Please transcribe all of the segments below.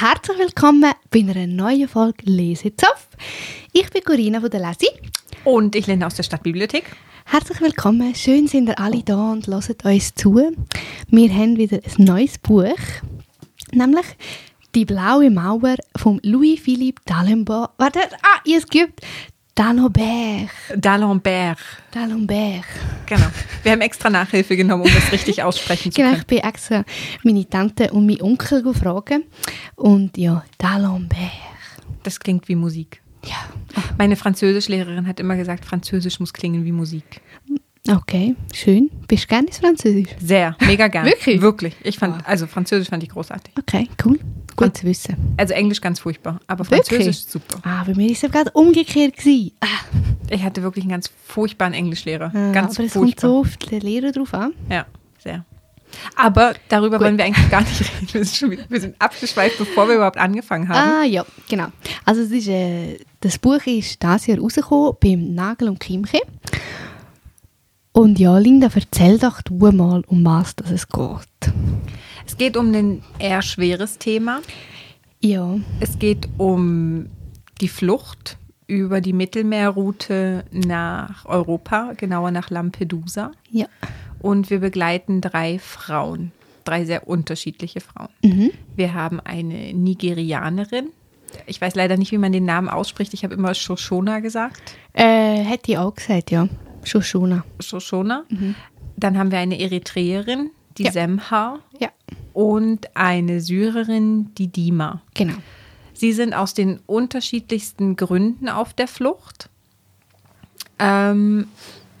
herzlich willkommen bei einer neuen Folge Lesezopf. Ich bin Corinna von der Lesi. Und ich lerne aus der Stadtbibliothek. Herzlich willkommen, schön sind ihr alle da und hört uns zu. Wir haben wieder ein neues Buch, nämlich «Die blaue Mauer» von Louis-Philippe D'Alembert. Warte, ah, ihr es gibt D'Alembert. D'Alembert. D'Alembert. Genau. Wir haben extra Nachhilfe genommen, um das richtig aussprechen zu Genau, können. ich bin extra meine Tante und meinen Onkel gefragt. Und ja, D'Alembert. Das klingt wie Musik. Ja, Meine Französischlehrerin hat immer gesagt, Französisch muss klingen wie Musik. okay, schön. Bist du gerne ins Französisch? Sehr, mega gern. Wirklich? Wirklich. Ich fand, also Französisch fand ich großartig. Okay, cool. Gut zu wissen. Also Englisch ganz furchtbar, aber Wirklich? Französisch super. Ah, bei mir war es gerade umgekehrt. Gewesen. Ah, Ich hatte wirklich einen ganz furchtbaren Englischlehrer. ah, ganz aber es kommt so auf den Lehrer drauf an. Ja, sehr. Aber darüber Gut. wollen wir eigentlich gar nicht reden. Wir sind, wieder, wir sind abgeschweift, bevor wir überhaupt angefangen haben. Ah, ja, genau. Also ist, äh, das Buch ist dieses Jahr rausgekommen beim Nagel und Kimche. Und ja, Linda, erzähl doch du mal, um was das es geht. Es geht um ein eher schweres Thema. Ja, Es geht um die Flucht über die Mittelmeerroute nach Europa, genauer nach Lampedusa. ja. Und wir begleiten drei Frauen, drei sehr unterschiedliche Frauen. Mhm. Wir haben eine Nigerianerin. Ich weiß leider nicht, wie man den Namen ausspricht. Ich habe immer Shoshona gesagt. Äh, hätte ich auch gesagt, ja. Shoshona. Shoshona. Dann haben wir eine Eritreerin, die Ja. Semha. Ja, Und eine Syrerin, die Dima. genau. Sie sind aus den unterschiedlichsten Gründen auf der Flucht. Ähm,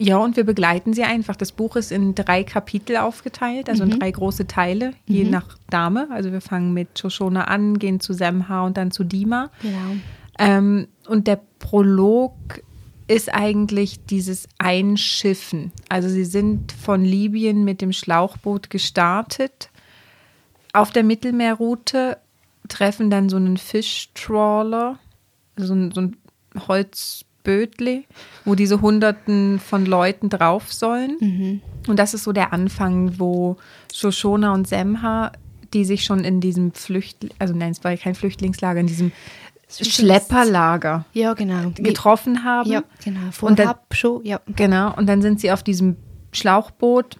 ja, und wir begleiten sie einfach. Das Buch ist in drei Kapitel aufgeteilt, also in drei große Teile, je nach Dame. Also wir fangen mit Shoshona an, gehen zu Semha und dann zu Dima. Genau. Ähm, und der Prolog ist eigentlich dieses Einschiffen. Also sie sind von Libyen mit dem Schlauchboot gestartet auf der Mittelmeerroute, treffen dann so einen Fischtrawler, so ein, so ein Holzbötli, wo diese Hunderten von Leuten drauf sollen. Und das ist so der Anfang, wo Shoshona und Semha, die sich schon in diesem Flüchtling, also nein, es war ja kein Flüchtlingslager, in diesem Schlepperlager Ja, genau. getroffen haben. Ja, genau. Und dann- Vorab schon, ja. Genau, und dann sind sie auf diesem Schlauchboot,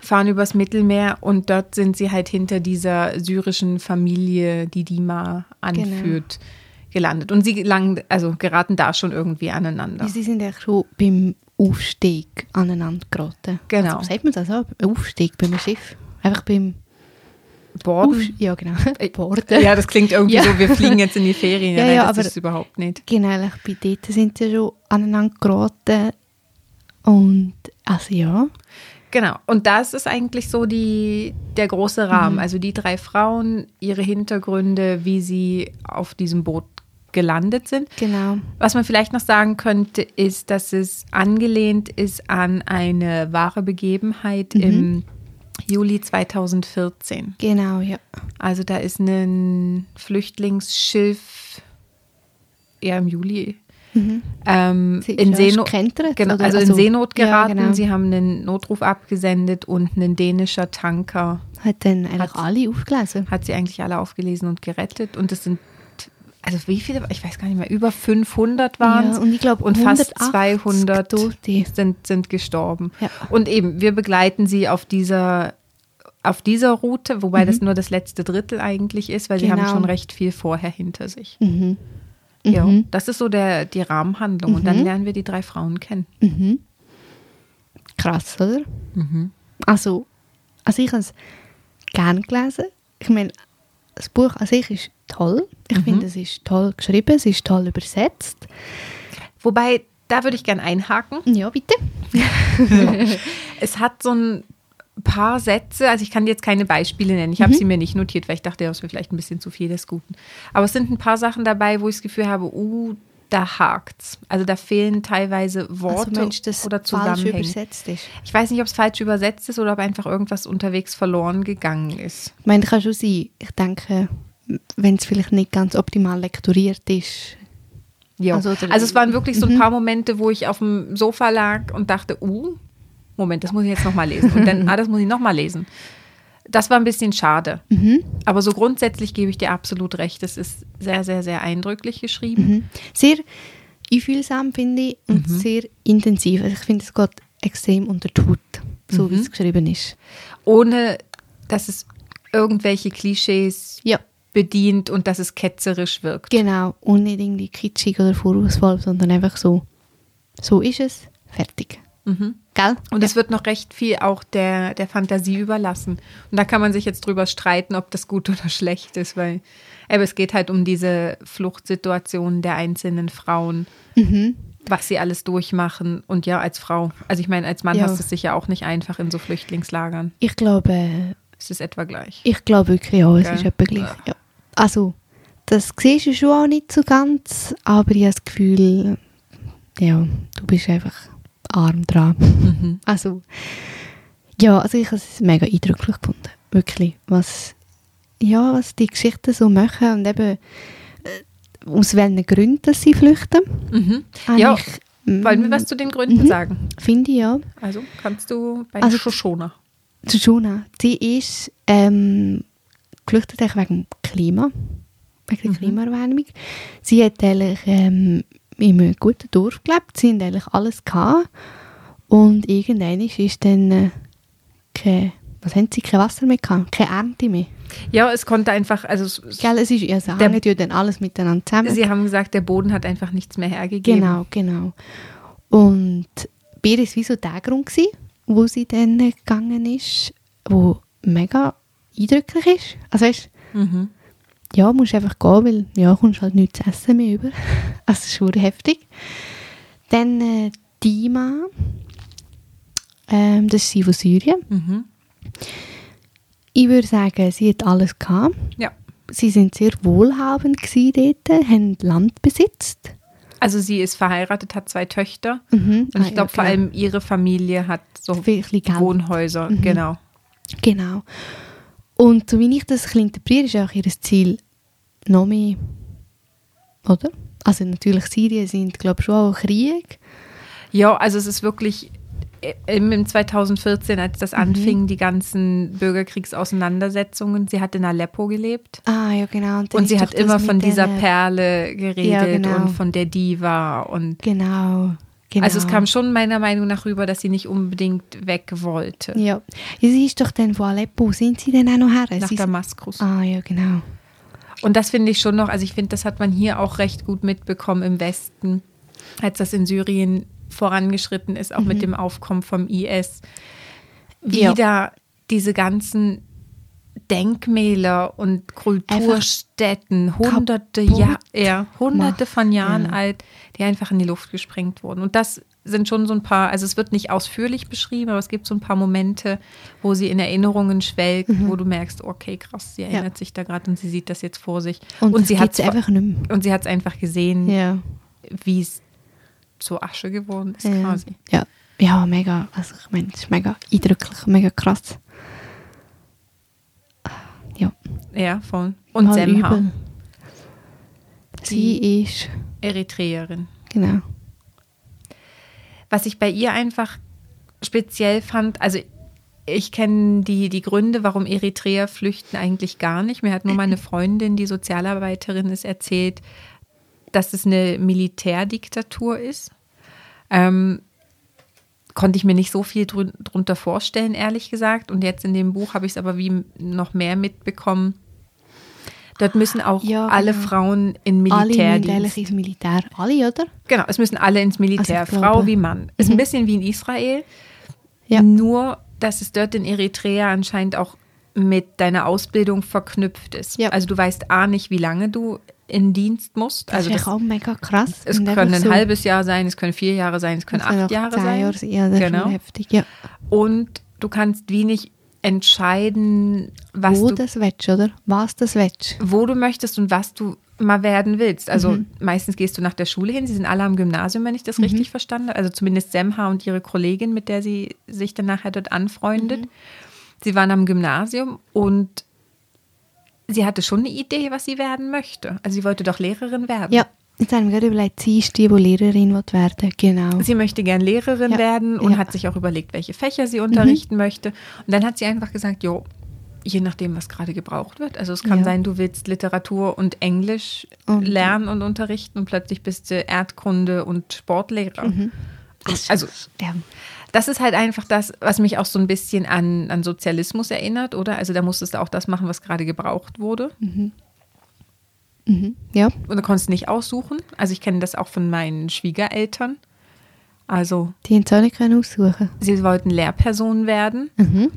fahren übers Mittelmeer und dort sind sie halt hinter dieser syrischen Familie, die Dima anführt, gelandet. Und sie gelangen, also geraten da schon irgendwie aneinander. Sie sind ja schon beim Aufstieg aneinander geraten. Genau. Also, sagt man das auch? Aufstieg beim Schiff? Einfach beim Borden. Aufstieg? Ja, genau. Äh, Borden. Ja, das klingt irgendwie Ja. so, wir fliegen jetzt in die Ferien. Ja, Nein, ja, das aber- ist es überhaupt nicht. Genau, bei dort sind sie schon aneinander geraten. Und, also ja. Genau. Und das ist eigentlich so die, der große Rahmen. Also die drei Frauen, ihre Hintergründe, wie sie auf diesem Boot gelandet sind. Genau. Was man vielleicht noch sagen könnte, ist, dass es angelehnt ist an eine wahre Begebenheit im Juli 2014. Genau, ja. Also da ist ein Flüchtlingsschiff, ja im Juli, ähm, Sie ist in, Seenot, genau, also in Also, Seenot ja, geraten. genau. Sie haben einen Notruf abgesendet und ein dänischer Tanker Hat eigentlich Hat- alle aufgelesen. hat sie eigentlich alle aufgelesen und gerettet. Und es sind, also wie viele, ich weiß gar nicht mehr, über 500 waren es. Ja, und ich glaube, und fast 180 200 Tote. sind, sind gestorben. Ja. Und eben, wir begleiten sie auf dieser, auf dieser Route, wobei das nur das letzte Drittel eigentlich ist, weil sie haben Mhm. Genau. schon recht viel vorher hinter sich. Mhm. Ja, Mhm. das ist so der, die Rahmenhandlung. Und dann lernen wir die drei Frauen kennen. Mhm. Krass, oder? Mhm. Also, also ich habe es gerne gelesen. Ich meine, das Buch an sich ist toll. Ich Mhm. finde, es ist toll geschrieben, es ist toll übersetzt. Wobei, da würde ich gern einhaken. Ja, bitte. Es hat so ein paar Sätze, also ich kann jetzt keine Beispiele nennen. Ich habe sie mir nicht notiert, weil ich dachte, das wäre vielleicht ein bisschen zu viel des Guten. Aber es sind ein paar Sachen dabei, wo ich das Gefühl habe, uh, da hakt's. Also da fehlen teilweise Worte also Mensch, das oder falsch Zusammenhänge. übersetzt ist. Ich weiß nicht, ob es falsch übersetzt ist oder ob einfach irgendwas unterwegs verloren gegangen ist. Ich meine, kann schon sein. Ich denke, wenn es vielleicht nicht ganz optimal lektoriert ist. Ja. Also, Also, es waren wirklich so ein paar Momente, wo ich auf dem Sofa lag und dachte, uh, Moment, das muss ich jetzt nochmal lesen. Und dann, ah, das muss ich nochmal lesen. Das war ein bisschen schade. Mhm. Aber so grundsätzlich gebe ich dir absolut recht. Es ist sehr, sehr, sehr eindrücklich geschrieben. Mhm. Sehr einfühlsam, finde ich, und Mhm. sehr intensiv. Also ich finde, es geht extrem unter die Haut, so wie Mhm. es geschrieben ist. Ohne, dass es irgendwelche Klischees Ja, bedient und dass es ketzerisch wirkt. genau. Nicht irgendwie kitschig oder vorwurfsvoll, sondern einfach so, so ist es, fertig. Mhm. Gell? Und es wird noch recht viel auch der, der Fantasie überlassen. Und da kann man sich jetzt drüber streiten, ob das gut oder schlecht ist, weil aber es geht halt um diese Fluchtsituation der einzelnen Frauen, Mhm. was sie alles durchmachen. Und ja, als Frau, also ich meine, als Mann Ja. hast du es sicher auch nicht einfach in so Flüchtlingslagern. Ich glaube, Es ist etwa gleich. ich glaube wirklich, ja, es Gell? ist etwa gleich. Ja. Also, das siehst du schon auch nicht so ganz, aber ich habe das Gefühl, ja, du bist einfach arm dran. Mhm. Also, ja, also ich habe es mega eindrücklich gefunden. Wirklich. Was, ja, was die Geschichten so machen und eben äh, aus welchen Gründen sie flüchten. Mhm. Ja, ich, mm, Wollen wir was zu den Gründen Mhm. sagen? Finde ich ja. Also kannst du bei Also- Shoshona. Shoshona, sie ist ähm, geflüchtet eigentlich wegen dem Klima, wegen der Mhm. Klimaerwärmung. Sie hat eigentlich ähm, in einem guten Dorf gelebt, sie hatten eigentlich alles gehabt. Und irgendwann ist dann äh, kein, was haben sie, kein Wasser mehr gehabt, keine Ernte mehr. Ja, es konnte einfach, also es- Gell, es ist, also Der- hängt ja dann alles miteinander zusammen. sie haben gesagt, der Boden hat einfach nichts mehr hergegeben. Genau, genau. Und bei ihr war wie so der Grund, gewesen, wo sie dann gegangen ist, wo mega eindrücklich ist. Also weißt, Mhm. Ja, musst einfach gehen, weil ja, kommst halt nichts zu essen mehr über. Also das ist schon heftig. Dann äh, Dima, ähm, das ist sie von Syrien. Mhm. Ich würde sagen, sie hat alles gehabt. Ja. Sie sind sehr wohlhabend gewesen dort, haben Land besitzt. Also sie ist verheiratet, hat zwei Töchter. Mhm. Und Ah, ich glaube, ja, vor genau. allem ihre Familie hat so. Wohnhäuser. Mhm. Genau. Genau. Und so wie ich das ein interpretiere, ist auch ihr Ziel noch mehr, oder? Also natürlich Syrien sind, glaube ich, schon auch Krieg. Ja, also es ist wirklich äh, im im 2014, als das Mhm. anfing, die ganzen Bürgerkriegsauseinandersetzungen. Sie hat in Aleppo gelebt. Ah, ja, genau. dann Und sie hat immer von dieser Perle geredet Ja, genau. und von der Diva. Und Genau, genau. also es kam schon meiner Meinung nach rüber, dass sie nicht unbedingt weg wollte. Ja. ja. Sie ist doch dann von Aleppo, sind sie denn auch noch her? Nach sie Damaskus. ah, ja, genau. Und das finde ich schon noch, also ich finde, das hat man hier auch recht gut mitbekommen im Westen, als das in Syrien vorangeschritten ist, auch Mhm. mit dem Aufkommen vom IS. Ja. Wieder diese ganzen Denkmäler und Kulturstätten, hunderte, ja, ja, hunderte von Jahren ja. alt, die einfach in die Luft gesprengt wurden. Und das sind schon so ein paar, also es wird nicht ausführlich beschrieben, aber es gibt so ein paar Momente, wo sie in Erinnerungen schwelgt, Mhm. wo du merkst, okay, krass, sie erinnert sich da gerade und sie sieht das jetzt vor sich. Und, Und, sie hat gibt's einfach und sie es einfach gesehen, Ja. wie es zur Asche geworden ist Ja. quasi. ja. Ja, mega. Also ich meine, es ist mega eindrücklich, mega krass. Ja. Voll. Und Mal Semha. Sie ist, Eritreerin. genau. Was ich bei ihr einfach speziell fand, also ich kenne die, die Gründe, warum Eritreer flüchten, eigentlich gar nicht. Mir hat nur meine Freundin, die Sozialarbeiterin ist, erzählt, dass es eine Militärdiktatur ist. Ähm, konnte ich mir nicht so viel drun drunter vorstellen, ehrlich gesagt. Und jetzt in dem Buch habe ich es aber wie noch mehr mitbekommen. Dort müssen auch Ja, alle genau. Frauen in Alle Militärdienst. ins Militär. Alle, oder? Genau, es müssen alle ins Militär, Also Frau wie Mann. Ist ein Mhm. bisschen wie in Israel. Ja. Nur, dass es dort in Eritrea anscheinend auch mit deiner Ausbildung verknüpft ist. Ja. Also du weißt A nicht, wie lange du in Dienst musst. Das also ist das, auch mega krass. es können ein so- halbes Jahr sein, es können vier Jahre sein, es können acht Jahre sein. Jahre. Ja, das Genau. heftig. Ja. Und du kannst wenig entscheiden, was Wo du, das willst, oder? Was das willst. wo du möchtest und was du mal werden willst. Also Mhm. meistens gehst du nach der Schule hin. Sie sind alle am Gymnasium, wenn ich das richtig verstanden habe. Also zumindest Semha und ihre Kollegin, mit der sie sich dann nachher dort anfreundet. Mhm. Sie waren am Gymnasium und sie hatte schon eine Idee, was sie werden möchte. Also sie wollte doch Lehrerin werden. Ja, jetzt haben wir gerade überlegt, sie ist die, die Lehrerin wird werden Genau. Sie möchte gern Lehrerin Ja, werden und ja. Mhm. hat sich auch überlegt, welche Fächer sie unterrichten möchte. Und dann hat sie einfach gesagt, jo, Je nachdem, was gerade gebraucht wird. Also es kann Ja. sein, du willst Literatur und Englisch Und- lernen und unterrichten und plötzlich bist du Erdkunde und Sportlehrer. Mhm. Ach, Also ja. das ist halt einfach das, was mich auch so ein bisschen an, an Sozialismus erinnert, oder? Also da musstest du auch das machen, was gerade gebraucht wurde. Mhm. Ja. Und du konntest nicht aussuchen. Also ich kenne das auch von meinen Schwiegereltern. Also Die haben es auch nicht können aussuchen. sie wollten Lehrpersonen werden Mhm.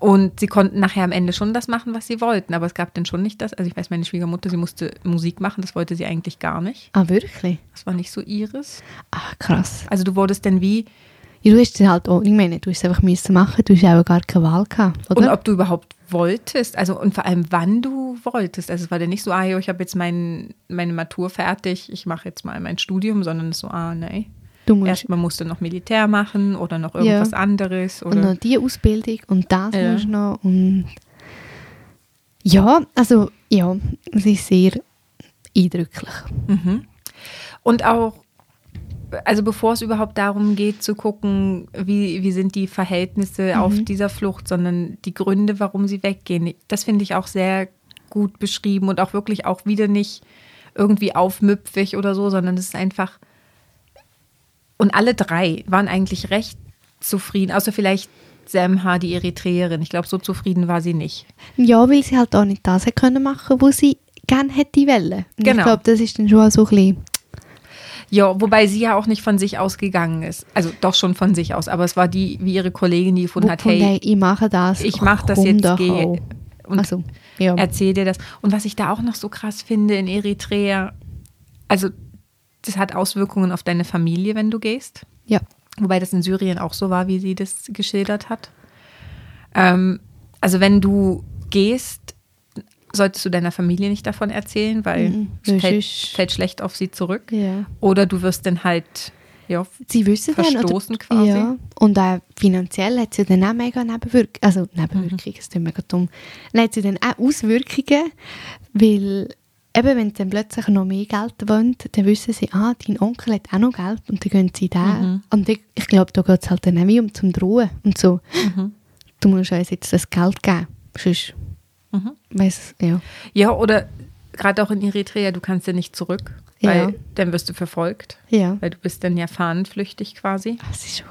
und sie konnten nachher am Ende schon das machen, was sie wollten. Aber es gab dann schon nicht das. Also ich weiß, meine Schwiegermutter, sie musste Musik machen, das wollte sie eigentlich gar nicht. Ah, wirklich? Das war nicht so ihres. Ah, krass. Also du wurdest dann wie, Ja, du hast es halt auch, ich meine, du hast es einfach müssen machen, du hast auch gar keine Wahl gehabt, oder? und ob du überhaupt wolltest, also und vor allem wann du wolltest. Also es war dann nicht so, ah, ich habe jetzt mein, meine Matur fertig, ich mache jetzt mal mein Studium, sondern so, ah, nee. du musst Erst man musste noch Militär machen oder noch irgendwas anderes. und Oder noch die Ausbildung und das Ja. musst du noch und ja, also ja, es ist sehr eindrücklich. Mhm. Und auch, also bevor es überhaupt darum geht zu gucken, wie, wie sind die Verhältnisse auf dieser Flucht, sondern die Gründe, warum sie weggehen, das finde ich auch sehr gut beschrieben und auch wirklich auch wieder nicht irgendwie aufmüpfig oder so, sondern es ist einfach. Und alle drei waren eigentlich recht zufrieden, außer vielleicht Semha, die Eritreerin. Ich glaube, so zufrieden war sie nicht. Ja, weil sie halt auch nicht das hätte können machen, was sie gerne hätte wollen. Und Genau. Ich glaube, das ist dann schon so ein bisschen, Ja, wobei sie ja auch nicht von sich ausgegangen ist. Also doch schon von sich aus, aber es war die, wie ihre Kollegin, die gefunden hat, hey, ich mache das. ich mache das jetzt, gehe und Also, ja. erzähl dir das. Und was ich da auch noch so krass finde in Eritrea, also das hat Auswirkungen auf deine Familie, wenn du gehst. ja. Wobei das in Syrien auch so war, wie sie das geschildert hat. Ähm, also wenn du gehst, solltest du deiner Familie nicht davon erzählen, weil Mhm. es fällt, fällt schlecht auf sie zurück. ja. Oder du wirst dann halt, ja, Sie wissen dann, Verstoßen oder, quasi. Ja, und auch finanziell hat sie dann auch mega Nebenwirkungen, also Nebenwirkungen, das ist mega dumm, dann hat sie dann auch Auswirkungen, weil eben, wenn sie dann plötzlich noch mehr Geld wollen, dann wissen sie, ah, dein Onkel hat auch noch Geld und dann gehen sie da. Und ich, ich glaube, da geht es halt dann auch wie um zum Drohen und so. Du musst uns jetzt das Geld geben, sonst Weiss, ja. Ja, oder gerade auch in Eritrea, du kannst ja nicht zurück, Ja. weil dann wirst du verfolgt, Ja. weil du bist dann ja fahnenflüchtig quasi. Das ist schon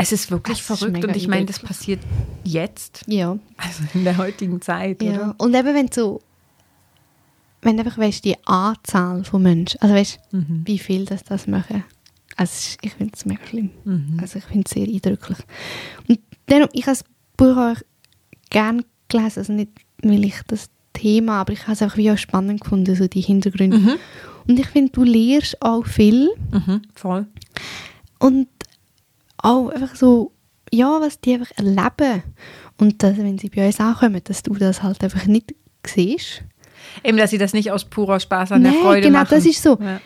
Es ist wirklich Das ist verrückt mega und ich meine, das passiert jetzt, Ja. also in der heutigen Zeit, Ja, oder? und eben wenn du so, wenn einfach weißt, die Anzahl von Menschen, also weißt, Mhm. wie viel das das machen, also ist- ich finde es mega schlimm. Mhm. Also ich finde es sehr eindrücklich. Und dann, ich habe das Buch auch gerne gelesen, also nicht, weil ich das Thema, aber ich habe es einfach wie auch spannend gefunden, so die Hintergründe. Mhm. Und ich finde, du lernst auch viel Mhm. Voll. und auch einfach so, ja, was die einfach erleben. Und dass, wenn sie bei uns ankommen, dass du das halt einfach nicht siehst. Eben, dass sie das nicht aus purer Spaß an der Nein, Freude genau, machen. das ist so. Ja.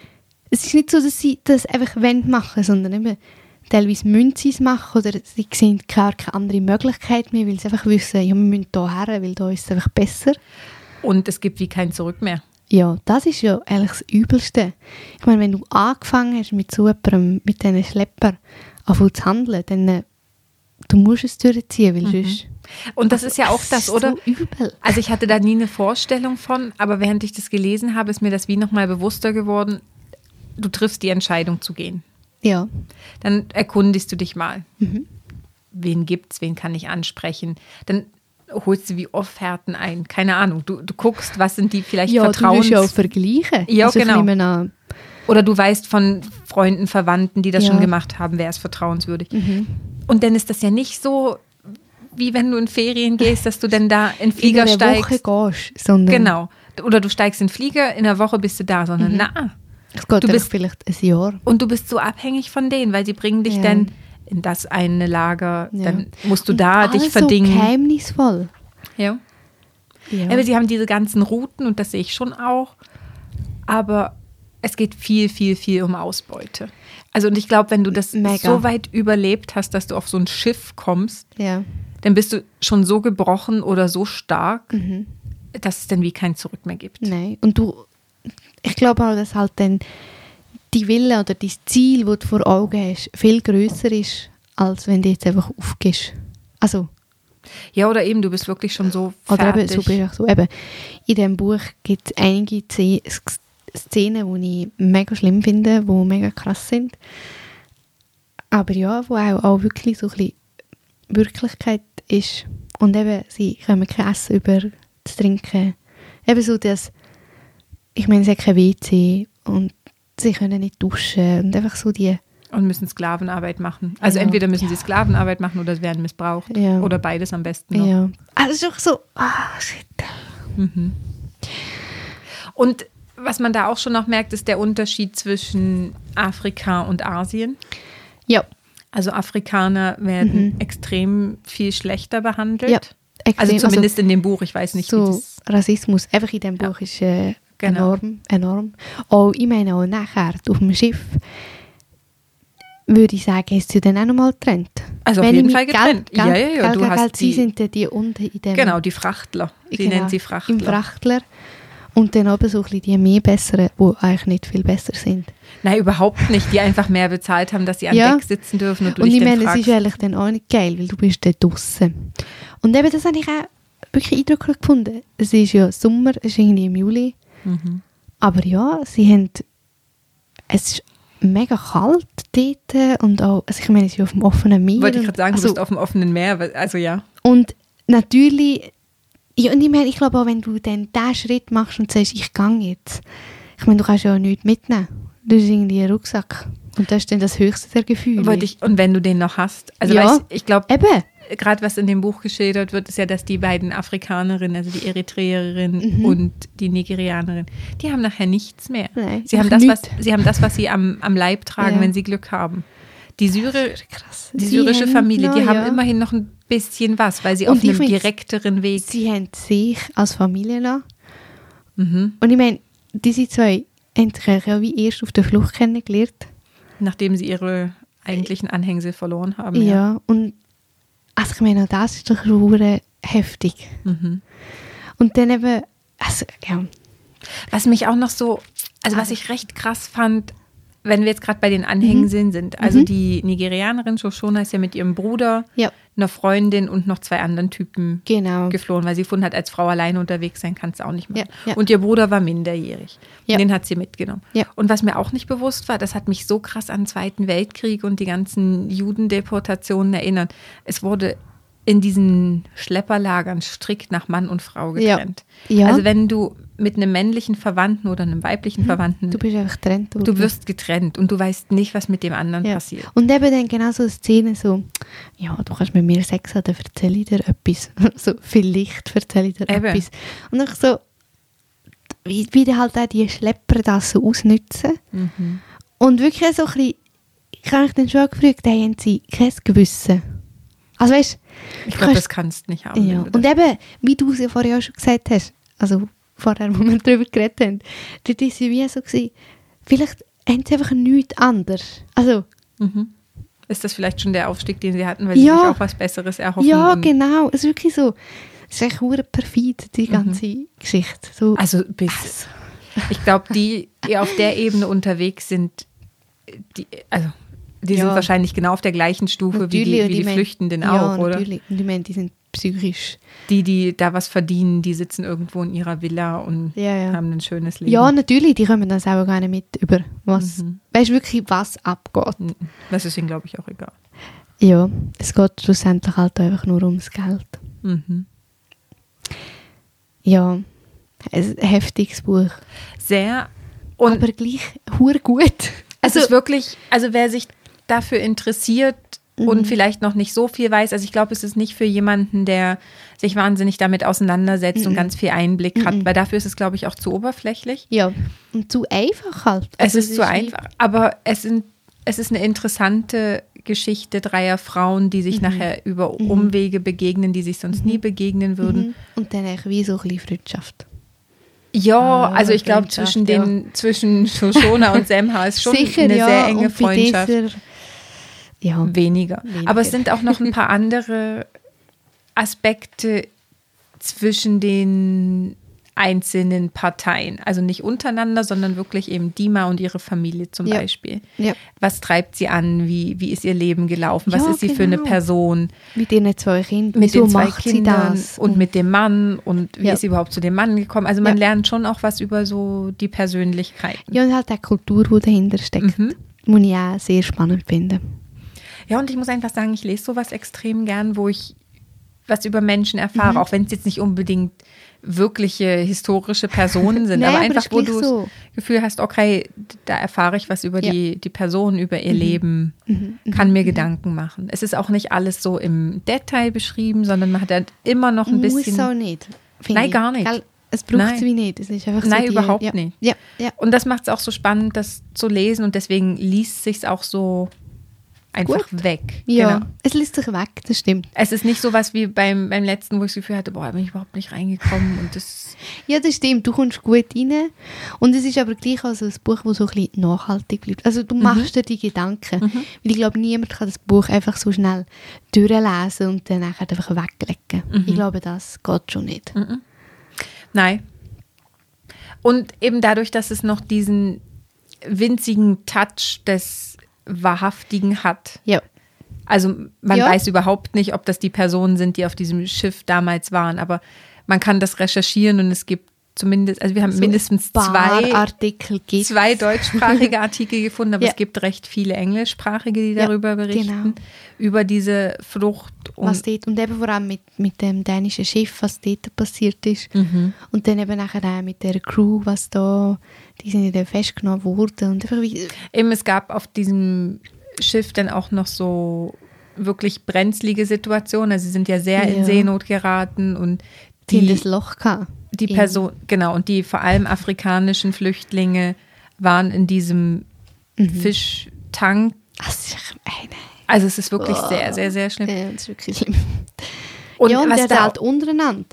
Es ist nicht so, dass sie das einfach wollen machen, sondern eben teilweise müssen sie es machen oder sie sehen gar keine andere Möglichkeit mehr, weil sie einfach wissen, ja, wir müssen hier her, weil da ist es einfach besser. Und es gibt wie kein Zurück mehr. Ja, das ist ja eigentlich das Übelste. Ich meine, wenn du angefangen hast mit so jemandem, mit diesen Schlepper, anfangen zu handeln, dann äh, du musst es durchziehen, weil sonst... Und das ist ja auch Es das, ist oder? So übel. Also ich hatte da nie eine Vorstellung von, aber während ich das gelesen habe, ist mir das wie nochmal bewusster geworden. Du triffst die Entscheidung zu gehen. Ja. Dann erkundigst du dich mal. Mhm. Wen gibt's, wen kann ich ansprechen? Dann holst du wie Offerten ein. Keine Ahnung. Du, du guckst, was sind die vielleicht Ja, du Vertrauens... musst ja auch vergleichen. Ja, also genau. Oder du weißt von Freunden, Verwandten, die das Ja. schon gemacht haben, wer ist vertrauenswürdig. Mhm. Und dann ist das ja nicht so, wie wenn du in Ferien gehst, dass du dann da in Flieger in steigst. Woche gehst, sondern Genau. Oder du steigst in den Flieger, in einer Woche bist du da, sondern na. Es geht Du bist- vielleicht ein Jahr. Und du bist so abhängig von denen, weil sie bringen dich Ja. dann in das eine Lager, Ja. dann musst du Und da dich verdingen. so geheimnisvoll. ja. Ja. Aber sie haben diese ganzen Routen und das sehe ich schon auch. Aber es geht viel, viel, viel um Ausbeute. Also und ich glaube, wenn du das Mega. so weit überlebt hast, dass du auf so ein Schiff kommst, ja. dann bist du schon so gebrochen oder so stark, Mhm. dass es dann wie kein Zurück mehr gibt. Nein. Und du, ich glaube auch, dass halt dann die Wille oder das Ziel, das du vor Augen hast, viel größer ist, als wenn du jetzt einfach aufgehst. Also, Ja, oder eben, du bist wirklich schon so Oder eben, fertig. so bin ich auch so. Eben, in diesem Buch gibt es einige Ze- Szenen, die ich mega schlimm finde, die mega krass sind. Aber ja, wo auch, auch wirklich so ein bisschen Wirklichkeit ist. Und eben, sie kommen kein Essen über zu trinken. Eben so das, ich meine, sie haben kein WC und sie können nicht duschen und einfach so die, Und müssen Sklavenarbeit machen. Also Ja. entweder müssen sie Ja. Sklavenarbeit machen oder sie werden missbraucht. Ja. Oder beides am besten noch. ja. Also es ist auch so, ah, shit. Und was man da auch schon noch merkt, ist der Unterschied zwischen Afrika und Asien. Ja, Also Afrikaner werden extrem viel schlechter behandelt. Mhm. Ja, Also extrem. zumindest in dem Buch, ich weiß nicht, wie so das. Rassismus einfach in diesem Buch ist äh, Genau. enorm, enorm. Auch, ich meine auch nachher auf dem Schiff würde ich sagen, ist sie dann auch nochmal getrennt. Also auf Wenn jeden Fall getrennt. Geld, Ja, Geld, ja, ja, Geld, du Geld, hast die- sind dann die unten in dem... Genau, die Frachtler. Sie Genau, nennen sie Frachtler. Im Frachtler. Und dann oben so ein bisschen die mehr besseren, die eigentlich nicht viel besser sind. Nein, überhaupt nicht. Die einfach mehr bezahlt haben, dass sie an Ja. Deck sitzen dürfen und du Und ich meine, es ist eigentlich dann auch nicht geil, weil du bist dann draussen. Und eben, das habe ich auch wirklich eindrücklich gefunden. Es ist ja Sommer, es ist irgendwie im Juli. Mhm. Aber ja, sie haben. Es ist mega kalt dort und auch. Also ich meine, es ist auf dem offenen Meer. wollte ich gerade sagen, du also, bist auf dem offenen Meer. Also ja. Und natürlich. Ja, und ich meine, ich glaube auch, wenn du dann diesen Schritt machst und sagst, ich gehe jetzt. Ich meine, du kannst ja auch nichts mitnehmen. Du hast irgendwie einen Rucksack. Und das ist dann das höchste der Gefühle. Ich, und wenn du den noch hast. Also Ja. weißt, ich glaube. Gerade was in dem Buch geschildert wird, ist ja, dass die beiden Afrikanerinnen, also die Eritreerin Mhm. und die Nigerianerin, die haben nachher nichts mehr. Nein, sie, haben das, was, sie haben das, was sie am, am Leib tragen, Ja. wenn sie Glück haben. Die, Syri die syrische haben- Familie, die ja, haben ja. immerhin noch ein bisschen was, weil sie Und auf einem direkteren Weg. Sie haben sich als Familie lassen. Mhm. Und ich meine, diese zwei haben sich ja wie erst auf der Flucht kennengelernt. Nachdem sie ihre eigentlichen Anhängsel verloren haben. Ja, und also ich meine, das ist doch schon heftig. Mhm. Und dann eben, also ja, Was mich auch noch so, also was ich recht krass fand, wenn wir jetzt gerade bei den Anhängseln sind. Also Mhm. die Nigerianerin Shoshona ist ja mit ihrem Bruder, ja, einer Freundin und noch zwei anderen Typen genau. geflohen, weil sie gefunden hat, als Frau alleine unterwegs sein kannst du auch nicht machen. Ja, ja. Und ihr Bruder war minderjährig. Den hat sie mitgenommen. Und was mir auch nicht bewusst war, das hat mich so krass an den Zweiten Weltkrieg und die ganzen Judendeportationen erinnert. Es wurde in diesen Schlepperlagern strikt nach Mann und Frau Ja. getrennt. Ja. Also wenn du mit einem männlichen Verwandten oder einem weiblichen Verwandten, Du bist einfach getrennt. du wirst getrennt und du weißt nicht, was mit dem anderen ja. passiert. Und eben dann genau so eine Szene so, ja, du kannst mit mir Sex haben, dann erzähle ich dir etwas. so, vielleicht erzähle ich dir Eben. etwas. Und dann so, wie, wie halt auch die Schlepper das so ausnutzen. Mhm. Und wirklich so ein bisschen, ich habe mich dann schon gefragt, haben sie kein Gewissen? Also weißt Ich glaube, das kannst du nicht haben. ja. Und eben, wie du es ja vorher auch schon gesagt hast, also vorher, wo wir darüber geredet haben, dort war sie wie so, gewesen, vielleicht haben sie einfach nichts anderes. Also, Mhm. Ist das vielleicht schon der Aufstieg, den sie hatten, weil sie Ja. sich auch was Besseres erhoffen? ja, genau, es ist wirklich so, es ist echt verdammt perfid, die ganze Geschichte. So, Mhm. Also bis, ich glaube, die, die auf der Ebene unterwegs sind, die, also die sind Ja. wahrscheinlich genau auf der gleichen Stufe wie die, wie die mein- Flüchtenden ja, auch, oder? natürlich. Und ich meine, die sind psychisch. Die, die da was verdienen, die sitzen irgendwo in ihrer Villa und Ja, haben ein schönes Leben. Ja, natürlich, die kommen das auch gar nicht mit über, was, Mhm. weißt du wirklich, was abgeht. Mhm. Das ist ihnen, glaube ich, auch egal. Ja, es geht schlussendlich halt einfach nur ums Geld. Mhm. Ja, ein heftiges Buch. Sehr. Und aber gleich hure gut. Es ist wirklich, also wer sich dafür interessiert Mhm. und vielleicht noch nicht so viel weiß, also ich glaube, es ist nicht für jemanden, der sich wahnsinnig damit auseinandersetzt Mhm. und ganz viel Einblick hat, weil dafür ist es, glaube ich, auch zu oberflächlich. ja, und zu einfach halt. Es Also ist zu einfach, aber es, sind, es ist eine interessante Geschichte dreier Frauen, die Mhm. sich nachher über Umwege begegnen, die sich sonst nie begegnen würden. Mhm. Und dann echt wie so ein bisschen Freundschaft. Ja, Ah, also ich glaube, Freundschaft, zwischen, ja. den, zwischen Shoshona und Semha ist schon Sicher, eine ja. sehr enge und bei Freundschaft. Dieser, ja, Weniger. Weniger. Aber es sind auch noch ein paar andere Aspekte zwischen den einzelnen Parteien. Also nicht untereinander, sondern wirklich eben Dima und ihre Familie zum Ja. Beispiel. Ja. Was treibt sie an? Wie, wie ist ihr Leben gelaufen? Was Ja, ist sie für eine genau. Person? Mit ihren zwei Kindern. Mit Wieso den zwei macht Kindern sie das? und mit dem Mann und wie ist sie überhaupt zu dem Mann gekommen? Also man lernt schon auch was über so die Persönlichkeiten. Ja, und halt die Kultur, die dahinter steckt. Mhm. Muss ich auch sehr spannend finden. Ja, und ich muss einfach sagen, ich lese sowas extrem gern, wo ich was über Menschen erfahre, auch wenn es jetzt nicht unbedingt wirkliche historische Personen sind, Nee, aber einfach, wo du so. das Gefühl hast, okay, da erfahre ich was über Ja. Mhm. die, die Person, über ihr Leben, kann mir Gedanken machen. Es ist auch nicht alles so im Detail beschrieben, sondern man hat halt immer noch ein Muss bisschen. auch nicht. Nein, ich. gar nicht. Es braucht es wie nicht. Es ist einfach so Nein, die, überhaupt ja. nicht. Ja, ja. Und das macht es auch so spannend, das zu lesen und deswegen liest sich auch so einfach weg. Ja, Genau. es liest sich weg, das stimmt. Es ist nicht so was wie beim, beim letzten, wo ich das Gefühl hatte, boah, da bin ich überhaupt nicht reingekommen und das Ja, das stimmt. Du kommst gut rein. Und es ist aber gleich also ein Buch, das so ein bisschen nachhaltig bleibt. Also du machst dir die Gedanken. Weil ich glaube, niemand kann das Buch einfach so schnell durchlesen und dann einfach weglegen. Ich glaube, das geht schon nicht. Nein. Und eben dadurch, dass es noch diesen winzigen Touch des Wahrhaftigen hat. Ja. Also man Ja. weiß überhaupt nicht, ob das die Personen sind, die auf diesem Schiff damals waren, aber man kann das recherchieren und es gibt zumindest, also wir haben So mindestens zwei, Artikel gibt zwei deutschsprachige Artikel gefunden, aber Ja. es gibt recht viele englischsprachige, die Ja, darüber berichten, genau. über diese Flucht. Und was dort, und eben vor allem mit, mit dem dänischen Schiff, was dort passiert ist. Mhm. Und dann eben nachher auch mit der Crew, was da, die sind ja dann festgenommen worden. Und einfach wie, Eben, es gab auf diesem Schiff dann auch noch so wirklich brenzlige Situationen. Also sie sind ja sehr in Ja. Seenot geraten und die Loch gehabt. die. Person, genau, und die vor allem afrikanischen Flüchtlinge waren in diesem Mhm. Fischtank. Also es ist wirklich Oh. sehr, sehr, sehr schlimm. Ja, das ist wirklich schlimm. Und ja, und was der da halt untereinander.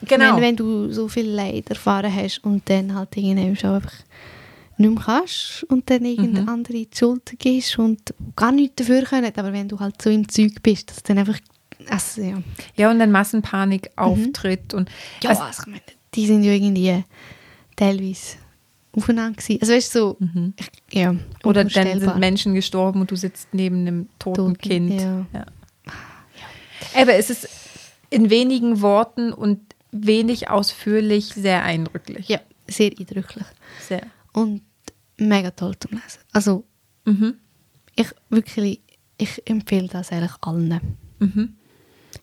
Ich Genau. meine, wenn du so viel Leid erfahren hast und dann halt irgendwann schon einfach nicht mehr kannst und dann irgendeine Mhm. andere die Schuld gibst und gar nichts dafür können, aber wenn du halt so im Zeug bist, dass dann einfach, also ja. ja, und dann Massenpanik auftritt und Mhm. Ja, was- also, ich meine, die sind ja irgendwie teilweise aufeinander gewesen. Also weißt du, so, ich, ja, Mhm. oder dann sind Menschen gestorben und du sitzt neben einem toten Toten, Kind. ja. Ja. Aber es ist in wenigen Worten und wenig ausführlich sehr eindrücklich. Ja, sehr eindrücklich. Sehr. Und mega toll zum Lesen. Also, Mhm. ich wirklich, ich empfehle das eigentlich allen. Mhm.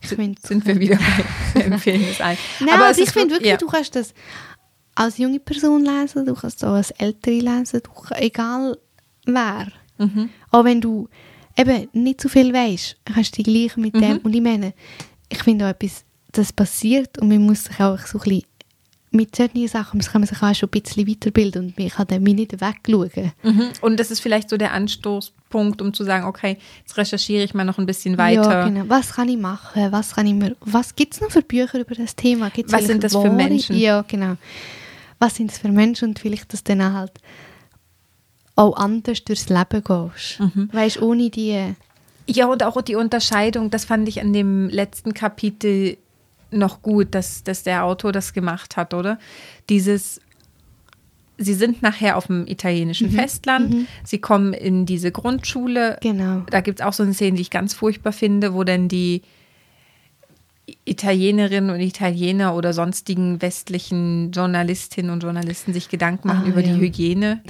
Sind wir wieder bei empfehlen es allen. Nein, Aber es ich finde wirklich, ja. du kannst das als junge Person lesen, du kannst es auch als ältere lesen, du, egal wer. Mhm. Auch wenn du eben nicht so viel weißt, kannst du dich gleich mit Mhm. dem. Und ich meine, ich finde auch etwas, das passiert und man muss sich auch so ein bisschen mit solchen Sachen kann man sich auch schon ein bisschen weiterbilden und man kann dann nicht wegschauen. Mhm. Und das ist vielleicht so der Anstoßpunkt, um zu sagen, okay, jetzt recherchiere ich mal noch ein bisschen weiter. Ja, genau. Was kann ich machen? Was, kann ich mir, was gibt es noch für Bücher über das Thema? Gibt's Was sind das für Menschen? Ja, genau. Was sind das für Menschen und vielleicht, dass du dann halt auch anders durchs Leben gehst. Mhm. Weißt ohne die... Ja, und auch die Unterscheidung, das fand ich an dem letzten Kapitel noch gut, dass, dass der Autor das gemacht hat, oder? Dieses, sie sind nachher auf dem italienischen Festland, sie kommen in diese Grundschule. Genau. Da gibt es auch so eine Szene, die ich ganz furchtbar finde, wo dann die Italienerinnen und Italiener oder sonstigen westlichen Journalistinnen und Journalisten sich Gedanken machen Ah, über ja. die Hygiene,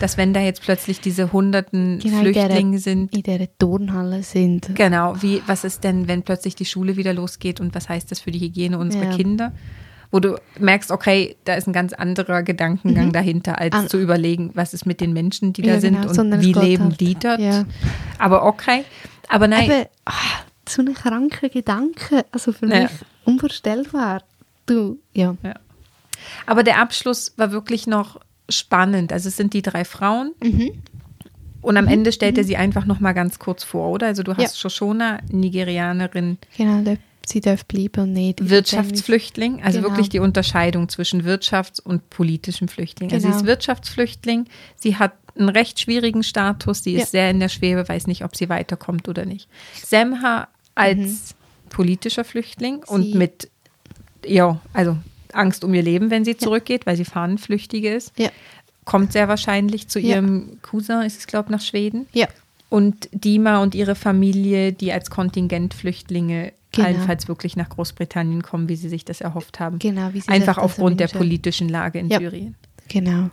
dass wenn da jetzt plötzlich diese hunderten Genau, Flüchtlinge in der, sind, In dieser Turnhalle sind. Genau, wie, was ist denn, wenn plötzlich die Schule wieder losgeht und was heißt das für die Hygiene unserer Ja. Kinder? Wo du merkst, okay, da ist ein ganz anderer Gedankengang dahinter, als Mhm. An- zu überlegen, was ist mit den Menschen, die da Ja, sind genau, und wie leben halt, die dort. ja. Aber okay. Aber nein, Eben, ah, so ein kranker Gedanke. Also für Ja. mich unvorstellbar. Du, ja. Ja. Aber der Abschluss war wirklich noch spannend. Also es sind die drei Frauen. Mhm. Und am Ende stellt er sie einfach noch mal ganz kurz vor, oder? Also du hast Ja. Shoshona, Nigerianerin, Genau, sie darf bleiben und nicht. Wirtschaftsflüchtling, also Genau. wirklich die Unterscheidung zwischen Wirtschafts- und politischem Flüchtling. Also sie Genau. ist Wirtschaftsflüchtling, sie hat einen recht schwierigen Status, sie Ja. ist sehr in der Schwebe, weiß nicht, ob sie weiterkommt oder nicht. Semha als politischer Flüchtling und Mhm. Sie- mit, ja, also Angst um ihr Leben, wenn sie zurückgeht, weil sie fahnenflüchtige ist. Ja. Kommt sehr wahrscheinlich zu Ja. ihrem Cousin, ist es, glaube ich, nach Schweden. Ja. Und Dima und ihre Familie, die als Kontingentflüchtlinge Genau. allenfalls wirklich nach Großbritannien kommen, wie sie sich das erhofft haben. Genau, wie sie Einfach aufgrund der politischen Lage in Ja. Syrien. Genau.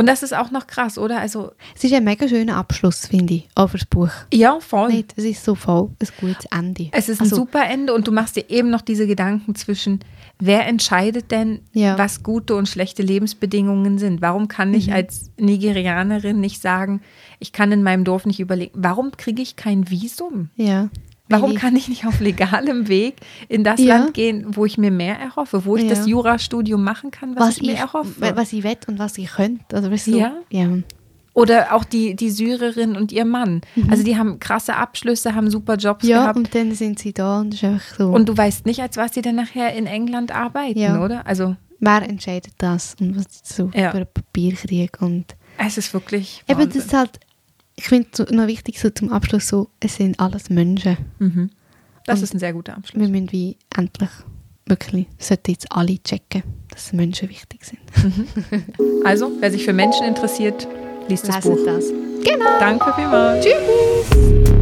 Und das ist auch noch krass, oder? Also, Es ist ein mega schöner Abschluss, finde ich, auch fürs Buch. ja, voll. Nicht? Es ist so voll ein gutes Ende. Es ist ein Also, super Ende und du machst dir eben noch diese Gedanken zwischen, wer entscheidet denn, Ja. was gute und schlechte Lebensbedingungen sind? Warum kann Mhm. ich als Nigerianerin nicht sagen, ich kann in meinem Dorf nicht überlegen, warum kriege ich kein Visum? Ja. Warum kann ich nicht auf legalem Weg in das Ja. Land gehen, wo ich mir mehr erhoffe, wo ich Ja. das Jurastudium machen kann, was, was ich mir erhoffe? was ich will und was ich könnte. Oder weißt du? Ja. ja. Oder auch die, die Syrerin und ihr Mann. Also die haben krasse Abschlüsse, haben super Jobs Mhm. Ja, gehabt. und dann sind sie da und ist einfach so. Und du weißt nicht, als was sie dann nachher in England arbeiten, Ja. oder? Also wer entscheidet das? Und was ist so Ja. für ein Papierkrieg und es ist wirklich Eben, Wahnsinn. das ist halt, ich finde so, noch wichtig so zum Abschluss so, es sind alles Menschen. Mhm. Das Und ist ein sehr guter Abschluss. Wir müssen wie endlich wirklich, sollten jetzt alle checken, dass Menschen wichtig sind. Also, wer sich für Menschen interessiert, liest das Leset Buch. das. Genau. Danke vielmals. Tschüss.